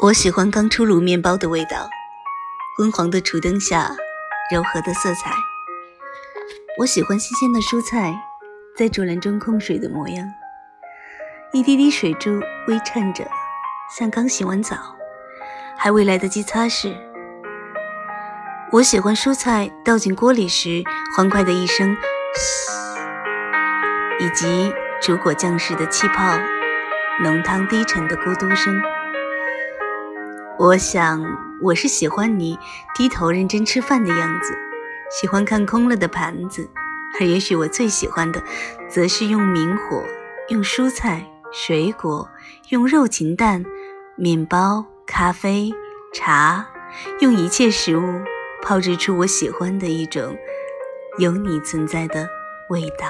我喜欢刚出炉面包的味道，昏黄的烛灯下柔和的色彩。我喜欢新鲜的蔬菜在竹篮中控水的模样，一滴滴水珠微颤着，像刚洗完澡，还未来得及擦拭。我喜欢蔬菜倒进锅里时欢快的一声“嘘”，以及煮果酱时的气泡、浓汤低沉的咕嘟声。我想，我是喜欢你低头认真吃饭的样子，喜欢看空了的盘子，而也许我最喜欢的，则是用明火、用蔬菜、水果、用肉禽蛋、面包、咖啡、茶，用一切食物。炮制出我喜欢的一种有你存在的味道。